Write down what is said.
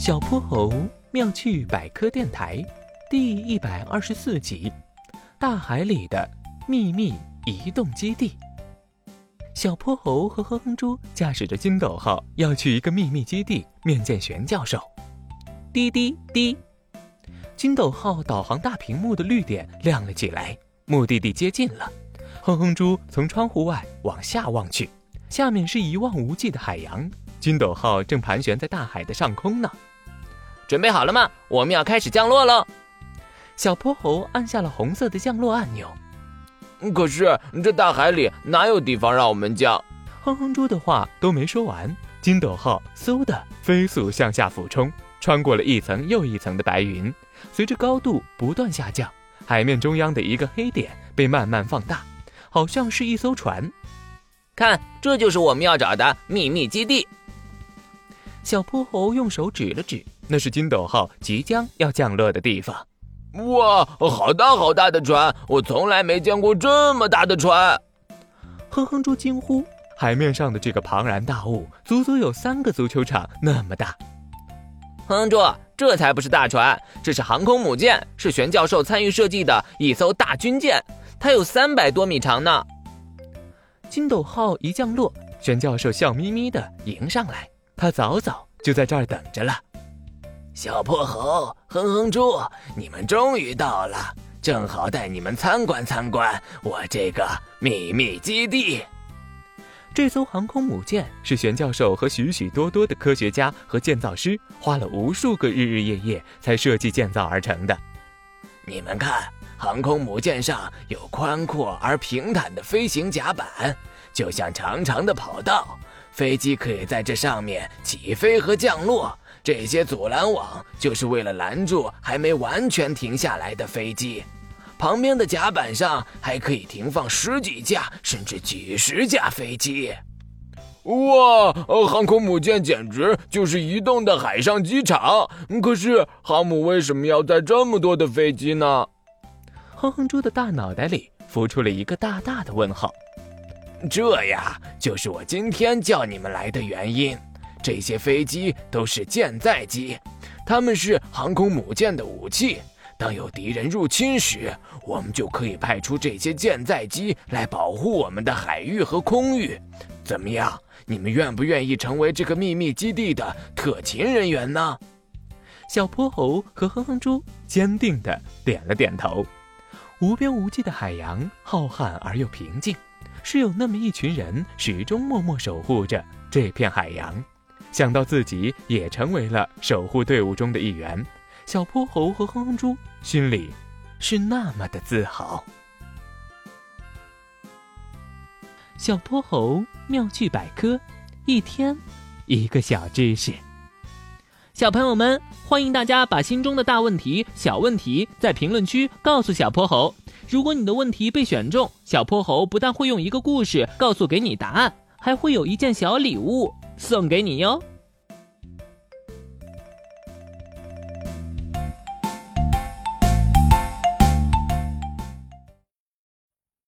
小泼猴妙趣百科电台第一百二十四集：大海里的秘密移动基地。小泼猴和哼哼猪驾驶着金斗号要去一个秘密基地面见玄教授。滴滴滴，金斗号导航大屏幕的绿点亮了起来，目的地接近了。哼哼猪从窗户外往下望去，下面是一望无际的海洋。金斗号正盘旋在大海的上空呢。准备好了吗？我们要开始降落喽！小泼猴按下了红色的降落按钮。可是这大海里哪有地方让我们降？哼哼猪的话都没说完，金斗号嗖的飞速向下俯冲，穿过了一层又一层的白云，随着高度不断下降，海面中央的一个黑点被慢慢放大。好像是一艘船，看，这就是我们要找的秘密基地。小泼猴用手指了指，那是金斗号即将要降落的地方。哇，好大好大的船！我从来没见过这么大的船。哼哼猪惊呼：“海面上的这个庞然大物，足足有三个足球场那么大。”哼哼猪，这才不是大船，这是航空母舰，是玄教授参与设计的一艘大军舰。它有三百多米长呢。金斗号一降落，玄教授笑眯眯的迎上来，他早早就在这儿等着了。小泼猴、哼哼猪，你们终于到了，正好带你们参观参观我这个秘密基地。这艘航空母舰是玄教授和许许多多的科学家和建造师花了无数个日日夜夜才设计建造而成的。你们看。航空母舰上有宽阔而平坦的飞行甲板，就像长长的跑道，飞机可以在这上面起飞和降落。这些阻拦网就是为了拦住还没完全停下来的飞机。旁边的甲板上还可以停放十几架甚至几十架飞机。哇，航空母舰简直就是移动的海上机场。可是航母为什么要载这么多的飞机呢？哼哼猪的大脑袋里浮出了一个大大的问号。这呀，就是我今天叫你们来的原因。这些飞机都是舰载机，它们是航空母舰的武器。当有敌人入侵时，我们就可以派出这些舰载机来保护我们的海域和空域。怎么样？你们愿不愿意成为这个秘密基地的特勤人员呢？小泼猴和哼哼猪坚定地点了点头。无边无际的海洋，浩瀚而又平静，是有那么一群人始终默默守护着这片海洋。想到自己也成为了守护队伍中的一员，小泼猴和哼哼猪心里是那么的自豪。小泼猴妙趣百科，一天一个小知识。小朋友们，欢迎大家把心中的大问题、小问题在评论区告诉小泼猴。如果你的问题被选中，小泼猴不但会用一个故事告诉给你答案，还会有一件小礼物送给你哟。